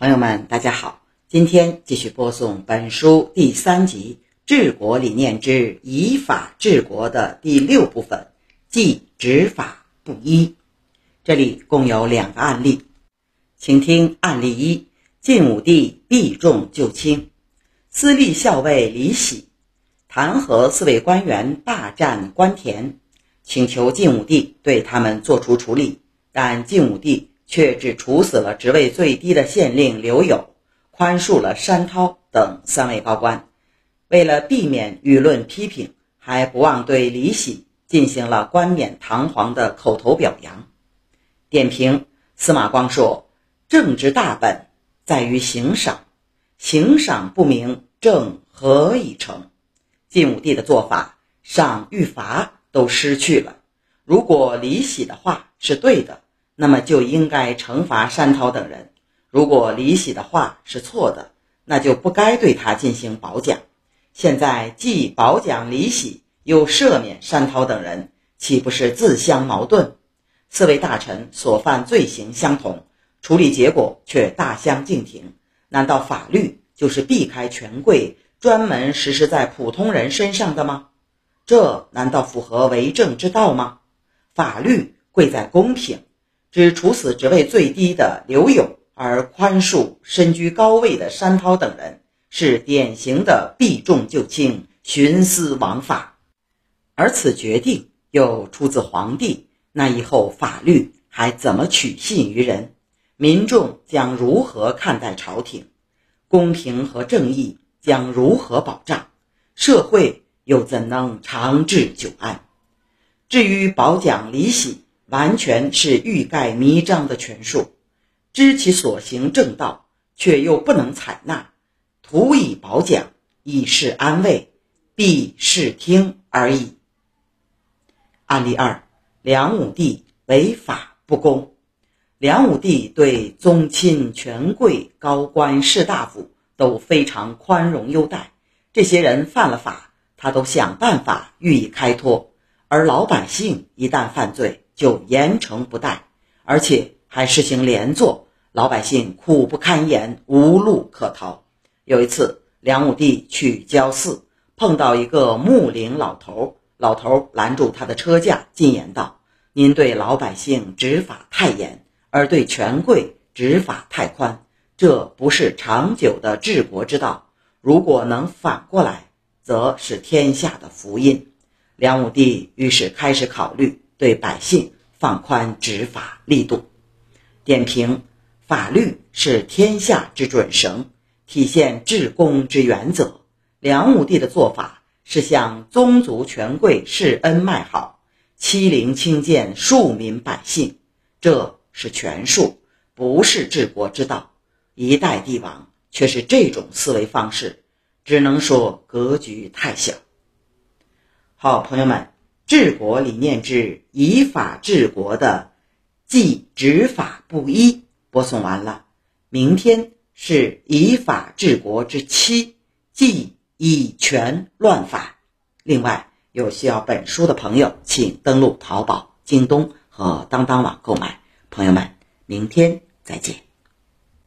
朋友们，大家好，今天继续播送本书第三集《治国理念之以法治国》的第六部分，即执法不一。这里共有两个案例，请听案例一：晋武帝避重就轻，私立校尉李喜弹劾四位官员霸占官田，请求晋武帝对他们作出处理，但晋武帝。却只处死了职位最低的县令刘友，宽恕了山涛等三位高官。为了避免舆论批评，还不忘对李喜进行了冠冕堂皇的口头表扬。点评：司马光说：“政之大本在于行赏，行赏不明，政何以成？”晋武帝的做法，赏与罚都失去了。如果李喜的话是对的。那么就应该惩罚山涛等人。如果李喜的话是错的，那就不该对他进行褒奖。现在既褒奖李喜，又赦免山涛等人，岂不是自相矛盾？四位大臣所犯罪行相同，处理结果却大相径庭。难道法律就是避开权贵，专门实施在普通人身上的吗？这难道符合为政之道吗？法律贵在公平。只处死职位最低的刘勇，而宽恕身居高位的山涛等人，是典型的避重就轻、徇私枉法。而此决定又出自皇帝，那以后法律还怎么取信于人？民众将如何看待朝廷？公平和正义将如何保障？社会又怎能长治久安？至于褒奖李喜。完全是欲盖弥彰的权术，知其所行正道，却又不能采纳，徒以褒奖以示安慰，必视听而已。案例二：梁武帝违法不公。梁武帝对宗亲、权贵、高官、士大夫都非常宽容优待，这些人犯了法，他都想办法予以开脱，而老百姓一旦犯罪，就严惩不贷，而且还实行连坐，老百姓苦不堪言，无路可逃。有一次，梁武帝去郊祀，碰到一个牧龄老头，老头拦住他的车驾，进言道：“您对老百姓执法太严，而对权贵执法太宽，这不是长久的治国之道。如果能反过来，则是天下的福音。”梁武帝于是开始考虑。对百姓放宽执法力度。点评：法律是天下之准绳，体现治公之原则。梁武帝的做法是向宗族权贵示恩卖好，欺凌轻贱庶民百姓，这是权术，不是治国之道。一代帝王却是这种思维方式，只能说格局太小。好，朋友们。治国理念之以法治国的，即执法不一播送完了。明天是以法治国之七，即以权乱法。另外，有需要本书的朋友，请登录淘宝、京东和当当网购买。朋友们，明天再见。